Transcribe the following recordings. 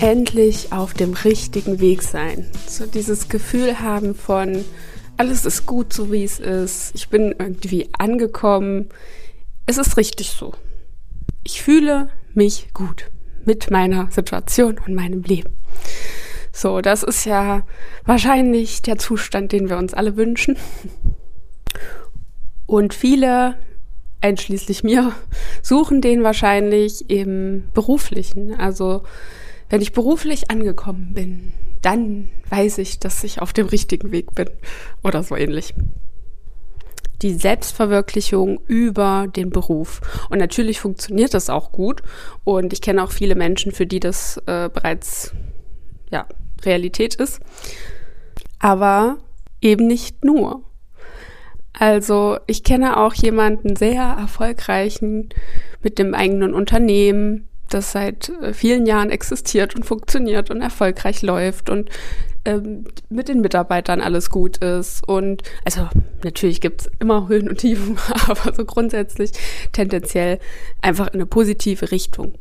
endlich auf dem richtigen Weg sein. So dieses Gefühl haben von, alles ist gut so wie es ist. Ich bin irgendwie angekommen. Es ist richtig so. Ich fühle mich gut mit meiner Situation und meinem Leben. So, das ist ja wahrscheinlich der Zustand, den wir uns alle wünschen. Und viele, einschließlich mir, suchen den wahrscheinlich im beruflichen. Also wenn ich beruflich angekommen bin, dann weiß ich, dass ich auf dem richtigen Weg bin oder so ähnlich. Die Selbstverwirklichung über den Beruf. Und natürlich funktioniert das auch gut. Und ich kenne auch viele Menschen, für die das äh, bereits ja, Realität ist. Aber eben nicht nur. Also ich kenne auch jemanden sehr erfolgreichen mit dem eigenen Unternehmen, das seit äh, vielen Jahren existiert und funktioniert und erfolgreich läuft und ähm, mit den Mitarbeitern alles gut ist. Und also natürlich gibt's immer Höhen und Tiefen, aber so grundsätzlich tendenziell einfach in eine positive Richtung.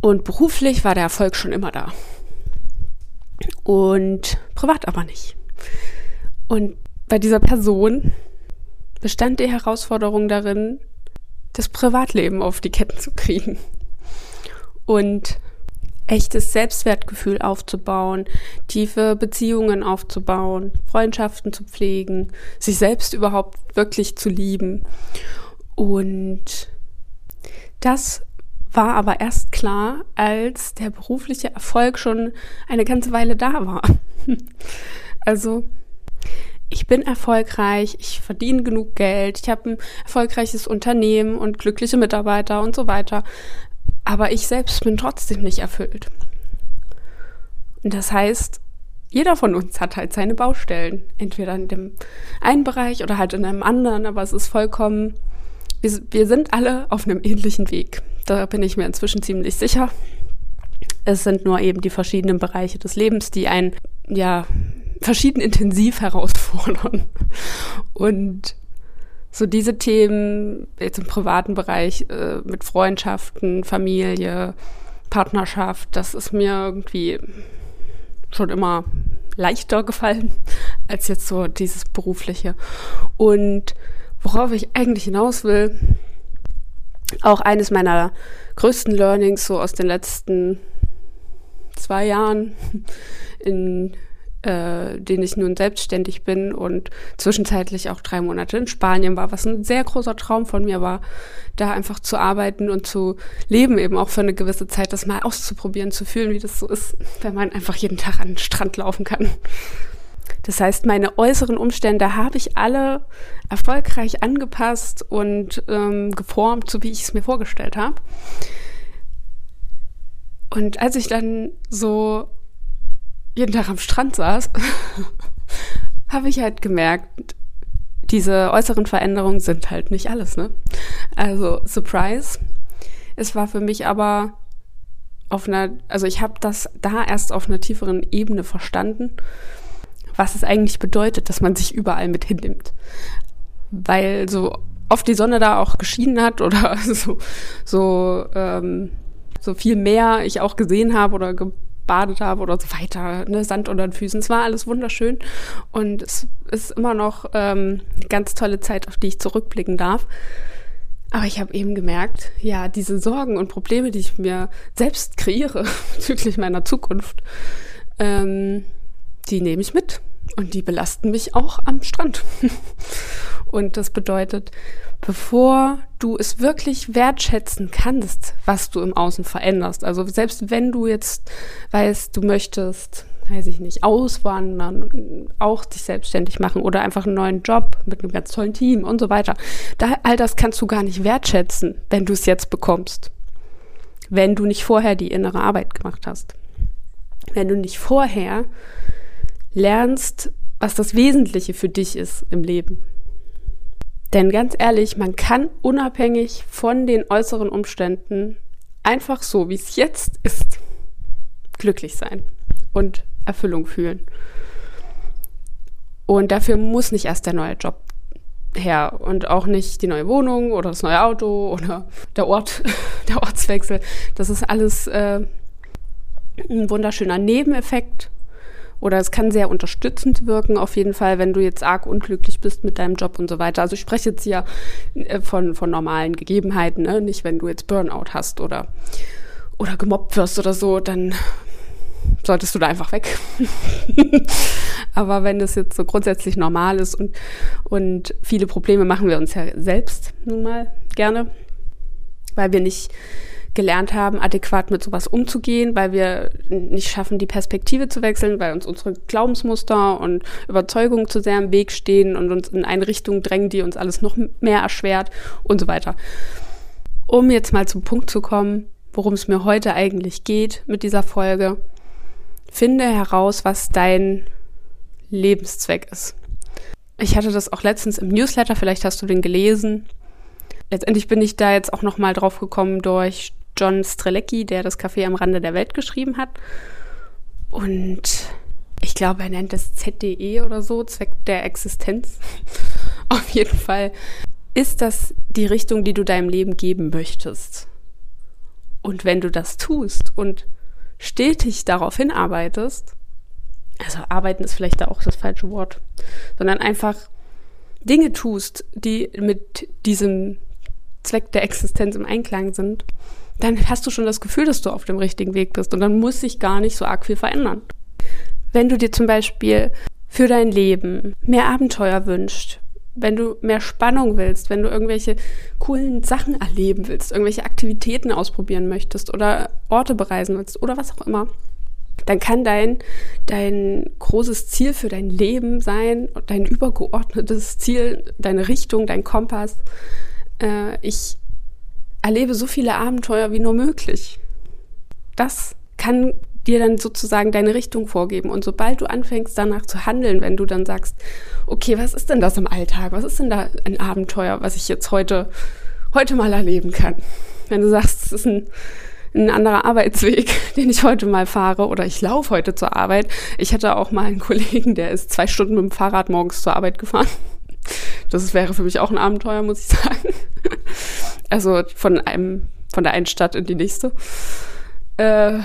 Und beruflich war der Erfolg schon immer da. Und privat aber nicht. Und bei dieser Person bestand die Herausforderung darin, das Privatleben auf die Ketten zu kriegen und echtes Selbstwertgefühl aufzubauen, tiefe Beziehungen aufzubauen, Freundschaften zu pflegen, sich selbst überhaupt wirklich zu lieben. Und das war aber erst klar, als der berufliche Erfolg schon eine ganze Weile da war. also ich bin erfolgreich, ich verdiene genug Geld, ich habe ein erfolgreiches Unternehmen und glückliche Mitarbeiter und so weiter. Aber ich selbst bin trotzdem nicht erfüllt. Und das heißt, jeder von uns hat halt seine Baustellen. Entweder in dem einen Bereich oder halt in einem anderen, aber es ist vollkommen, wir, wir sind alle auf einem ähnlichen Weg. Da bin ich mir inzwischen ziemlich sicher. Es sind nur eben die verschiedenen Bereiche des Lebens, die einen, ja, verschieden intensiv herausfordern. Und so diese Themen jetzt im privaten Bereich äh, mit Freundschaften, Familie, Partnerschaft, das ist mir irgendwie schon immer leichter gefallen als jetzt so dieses berufliche. Und worauf ich eigentlich hinaus will, auch eines meiner größten Learnings so aus den letzten zwei Jahren in äh, den ich nun selbstständig bin und zwischenzeitlich auch drei Monate in Spanien war, was ein sehr großer Traum von mir war, da einfach zu arbeiten und zu leben, eben auch für eine gewisse Zeit, das mal auszuprobieren, zu fühlen, wie das so ist, wenn man einfach jeden Tag an den Strand laufen kann. Das heißt, meine äußeren Umstände habe ich alle erfolgreich angepasst und ähm, geformt, so wie ich es mir vorgestellt habe. Und als ich dann so jeden Tag am Strand saß, habe ich halt gemerkt, diese äußeren Veränderungen sind halt nicht alles, ne? Also, Surprise. Es war für mich aber auf einer, also ich habe das da erst auf einer tieferen Ebene verstanden, was es eigentlich bedeutet, dass man sich überall mit hinnimmt. Weil so oft die Sonne da auch geschienen hat oder so, so, ähm, so viel mehr ich auch gesehen habe oder ge gebadet habe oder so weiter, ne, Sand unter den Füßen. Es war alles wunderschön und es ist immer noch ähm, eine ganz tolle Zeit, auf die ich zurückblicken darf. Aber ich habe eben gemerkt, ja, diese Sorgen und Probleme, die ich mir selbst kreiere bezüglich meiner Zukunft, ähm, die nehme ich mit und die belasten mich auch am Strand. und das bedeutet, bevor du es wirklich wertschätzen kannst, was du im Außen veränderst. Also selbst wenn du jetzt weißt, du möchtest, weiß ich nicht, auswandern, auch dich selbstständig machen oder einfach einen neuen Job mit einem ganz tollen Team und so weiter. Da, all das kannst du gar nicht wertschätzen, wenn du es jetzt bekommst. Wenn du nicht vorher die innere Arbeit gemacht hast. Wenn du nicht vorher lernst, was das Wesentliche für dich ist im Leben. Denn ganz ehrlich, man kann unabhängig von den äußeren Umständen einfach so, wie es jetzt ist, glücklich sein und Erfüllung fühlen. Und dafür muss nicht erst der neue Job her und auch nicht die neue Wohnung oder das neue Auto oder der Ort, der Ortswechsel. Das ist alles äh, ein wunderschöner Nebeneffekt. Oder es kann sehr unterstützend wirken, auf jeden Fall, wenn du jetzt arg unglücklich bist mit deinem Job und so weiter. Also ich spreche jetzt hier äh, von, von normalen Gegebenheiten, ne? nicht wenn du jetzt Burnout hast oder, oder gemobbt wirst oder so, dann solltest du da einfach weg. Aber wenn das jetzt so grundsätzlich normal ist und, und viele Probleme machen wir uns ja selbst nun mal gerne, weil wir nicht gelernt haben, adäquat mit sowas umzugehen, weil wir nicht schaffen, die Perspektive zu wechseln, weil uns unsere Glaubensmuster und Überzeugungen zu sehr im Weg stehen und uns in eine Richtung drängen, die uns alles noch mehr erschwert und so weiter. Um jetzt mal zum Punkt zu kommen, worum es mir heute eigentlich geht mit dieser Folge, finde heraus, was dein Lebenszweck ist. Ich hatte das auch letztens im Newsletter, vielleicht hast du den gelesen. Letztendlich bin ich da jetzt auch noch mal drauf gekommen durch John Strelecki, der das Café am Rande der Welt geschrieben hat. Und ich glaube, er nennt es ZDE oder so, Zweck der Existenz. Auf jeden Fall ist das die Richtung, die du deinem Leben geben möchtest. Und wenn du das tust und stetig darauf hinarbeitest, also arbeiten ist vielleicht da auch das falsche Wort, sondern einfach Dinge tust, die mit diesem Zweck der Existenz im Einklang sind, dann hast du schon das Gefühl, dass du auf dem richtigen Weg bist und dann muss sich gar nicht so arg viel verändern. Wenn du dir zum Beispiel für dein Leben mehr Abenteuer wünschst, wenn du mehr Spannung willst, wenn du irgendwelche coolen Sachen erleben willst, irgendwelche Aktivitäten ausprobieren möchtest oder Orte bereisen willst oder was auch immer, dann kann dein, dein großes Ziel für dein Leben sein, dein übergeordnetes Ziel, deine Richtung, dein Kompass. Äh, ich erlebe so viele Abenteuer wie nur möglich. Das kann dir dann sozusagen deine Richtung vorgeben. Und sobald du anfängst danach zu handeln, wenn du dann sagst, okay, was ist denn das im Alltag? Was ist denn da ein Abenteuer, was ich jetzt heute, heute mal erleben kann? Wenn du sagst, es ist ein, ein anderer Arbeitsweg, den ich heute mal fahre oder ich laufe heute zur Arbeit. Ich hatte auch mal einen Kollegen, der ist zwei Stunden mit dem Fahrrad morgens zur Arbeit gefahren. Das wäre für mich auch ein Abenteuer, muss ich sagen. Also von einem, von der einen Stadt in die nächste. Äh,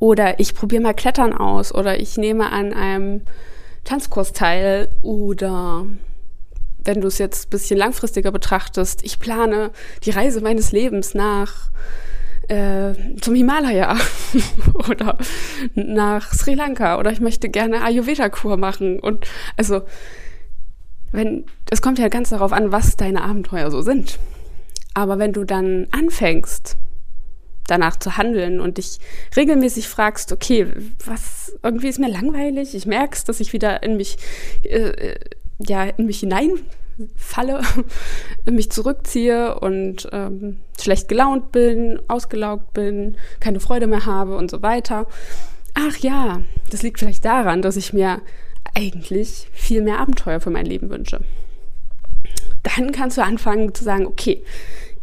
oder ich probiere mal Klettern aus oder ich nehme an einem Tanzkurs teil oder wenn du es jetzt ein bisschen langfristiger betrachtest, ich plane die Reise meines Lebens nach äh, zum Himalaya oder nach Sri Lanka oder ich möchte gerne Ayurveda-Kur machen und also wenn es kommt ja ganz darauf an, was deine Abenteuer so sind. Aber wenn du dann anfängst, danach zu handeln und dich regelmäßig fragst, okay, was irgendwie ist mir langweilig, ich merke es, dass ich wieder in mich, äh, ja, in mich hineinfalle, mich zurückziehe und ähm, schlecht gelaunt bin, ausgelaugt bin, keine Freude mehr habe und so weiter. Ach ja, das liegt vielleicht daran, dass ich mir eigentlich viel mehr Abenteuer für mein Leben wünsche. Dann kannst du anfangen zu sagen, okay,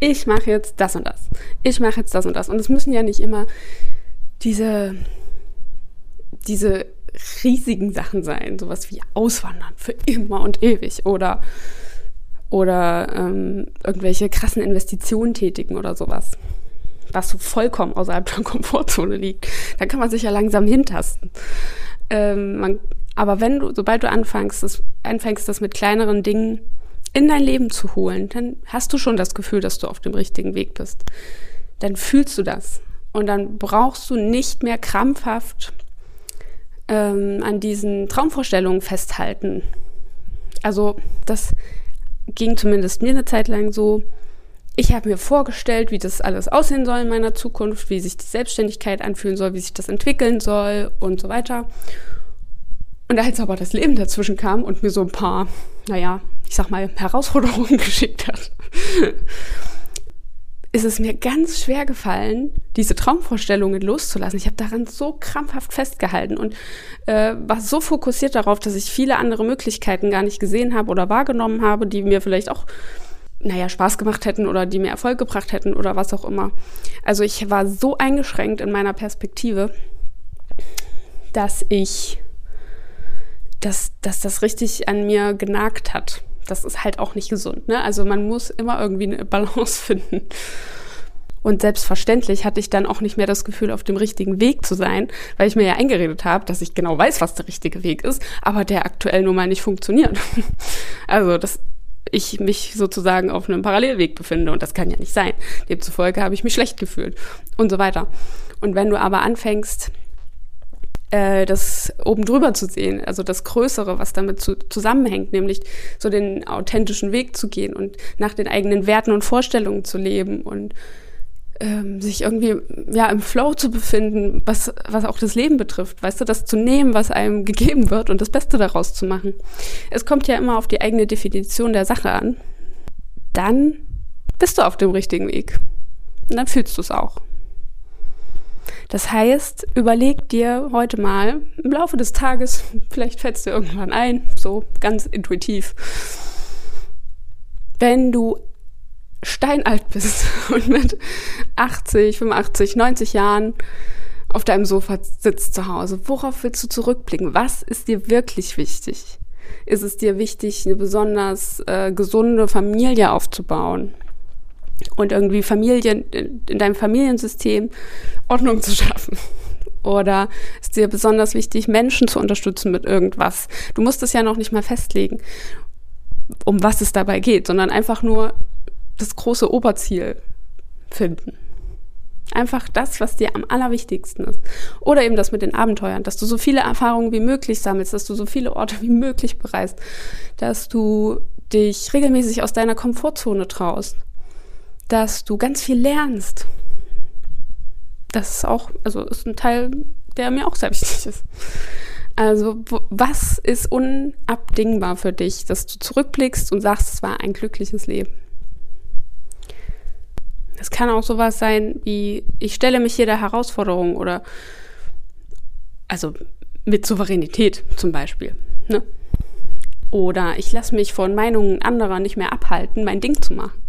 ich mache jetzt das und das. Ich mache jetzt das und das. Und es müssen ja nicht immer diese, diese riesigen Sachen sein, sowas wie Auswandern für immer und ewig oder, oder ähm, irgendwelche krassen Investitionen tätigen oder sowas, was so vollkommen außerhalb der Komfortzone liegt. Dann kann man sich ja langsam hintasten. Ähm, man, aber wenn du, sobald du anfängst, das, anfängst, das mit kleineren Dingen in dein Leben zu holen, dann hast du schon das Gefühl, dass du auf dem richtigen Weg bist. Dann fühlst du das. Und dann brauchst du nicht mehr krampfhaft ähm, an diesen Traumvorstellungen festhalten. Also das ging zumindest mir eine Zeit lang so. Ich habe mir vorgestellt, wie das alles aussehen soll in meiner Zukunft, wie sich die Selbstständigkeit anfühlen soll, wie sich das entwickeln soll und so weiter. Und als aber das Leben dazwischen kam und mir so ein paar, naja, ich sag mal, Herausforderungen geschickt hat, ist es mir ganz schwer gefallen, diese Traumvorstellungen loszulassen. Ich habe daran so krampfhaft festgehalten und äh, war so fokussiert darauf, dass ich viele andere Möglichkeiten gar nicht gesehen habe oder wahrgenommen habe, die mir vielleicht auch, naja, Spaß gemacht hätten oder die mir Erfolg gebracht hätten oder was auch immer. Also ich war so eingeschränkt in meiner Perspektive, dass ich, dass, dass das richtig an mir genagt hat das ist halt auch nicht gesund. Ne? Also man muss immer irgendwie eine Balance finden. Und selbstverständlich hatte ich dann auch nicht mehr das Gefühl, auf dem richtigen Weg zu sein, weil ich mir ja eingeredet habe, dass ich genau weiß, was der richtige Weg ist, aber der aktuell nun mal nicht funktioniert. Also, dass ich mich sozusagen auf einem Parallelweg befinde und das kann ja nicht sein. Demzufolge habe ich mich schlecht gefühlt und so weiter. Und wenn du aber anfängst, äh, das oben drüber zu sehen, also das Größere, was damit zu, zusammenhängt, nämlich so den authentischen Weg zu gehen und nach den eigenen Werten und Vorstellungen zu leben und ähm, sich irgendwie ja im Flow zu befinden, was, was auch das Leben betrifft. Weißt du, das zu nehmen, was einem gegeben wird und das Beste daraus zu machen. Es kommt ja immer auf die eigene Definition der Sache an. Dann bist du auf dem richtigen Weg. Und dann fühlst du es auch. Das heißt, überleg dir heute mal im Laufe des Tages, vielleicht fällt es dir irgendwann ein, so ganz intuitiv, wenn du steinalt bist und mit 80, 85, 90 Jahren auf deinem Sofa sitzt zu Hause, worauf willst du zurückblicken? Was ist dir wirklich wichtig? Ist es dir wichtig, eine besonders äh, gesunde Familie aufzubauen? Und irgendwie Familien, in, in deinem Familiensystem Ordnung zu schaffen? Oder ist dir besonders wichtig, Menschen zu unterstützen mit irgendwas? Du musst es ja noch nicht mal festlegen, um was es dabei geht, sondern einfach nur das große Oberziel finden. Einfach das, was dir am allerwichtigsten ist. Oder eben das mit den Abenteuern, dass du so viele Erfahrungen wie möglich sammelst, dass du so viele Orte wie möglich bereist, dass du dich regelmäßig aus deiner Komfortzone traust, dass du ganz viel lernst. Das ist auch, also ist ein Teil, der mir auch sehr wichtig ist. Also, was ist unabdingbar für dich, dass du zurückblickst und sagst, es war ein glückliches Leben? Es kann auch sowas sein wie, ich stelle mich hier der Herausforderung oder, also mit Souveränität zum Beispiel. Ne? Oder ich lasse mich von Meinungen anderer nicht mehr abhalten, mein Ding zu machen.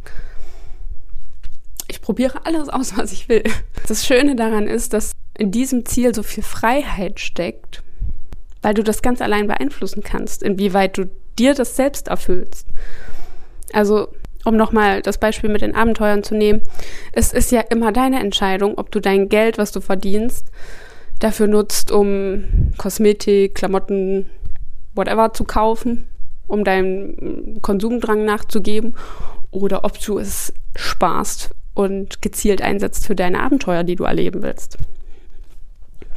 Ich probiere alles aus, was ich will. Das Schöne daran ist, dass in diesem Ziel so viel Freiheit steckt, weil du das ganz allein beeinflussen kannst, inwieweit du dir das selbst erfüllst. Also um nochmal das Beispiel mit den Abenteuern zu nehmen, es ist ja immer deine Entscheidung, ob du dein Geld, was du verdienst, dafür nutzt, um Kosmetik, Klamotten, whatever zu kaufen, um deinem Konsumdrang nachzugeben, oder ob du es sparst und gezielt einsetzt für deine Abenteuer, die du erleben willst.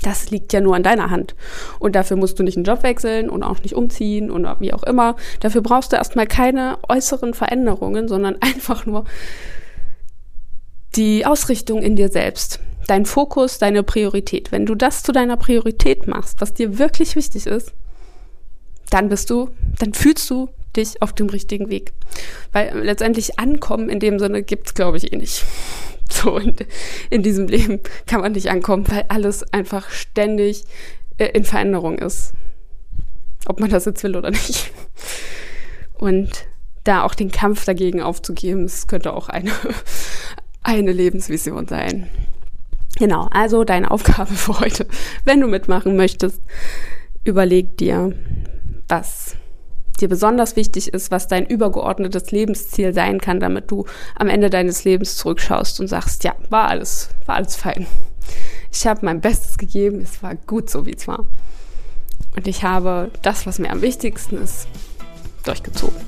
Das liegt ja nur an deiner Hand. Und dafür musst du nicht einen Job wechseln und auch nicht umziehen oder wie auch immer. Dafür brauchst du erstmal keine äußeren Veränderungen, sondern einfach nur die Ausrichtung in dir selbst. Dein Fokus, deine Priorität. Wenn du das zu deiner Priorität machst, was dir wirklich wichtig ist, dann bist du, dann fühlst du dich auf dem richtigen Weg. Weil letztendlich ankommen in dem Sinne gibt's, glaube ich, eh nicht. So in, in diesem Leben kann man nicht ankommen, weil alles einfach ständig äh, in Veränderung ist. Ob man das jetzt will oder nicht. Und da auch den Kampf dagegen aufzugeben, das könnte auch eine, eine Lebensvision sein. Genau, also deine Aufgabe für heute, wenn du mitmachen möchtest, überleg dir, was dir besonders wichtig ist, was dein übergeordnetes Lebensziel sein kann, damit du am Ende deines Lebens zurückschaust und sagst, ja, war alles, war alles fein. Ich habe mein Bestes gegeben, es war gut so, wie es war. Und ich habe das, was mir am wichtigsten ist, durchgezogen.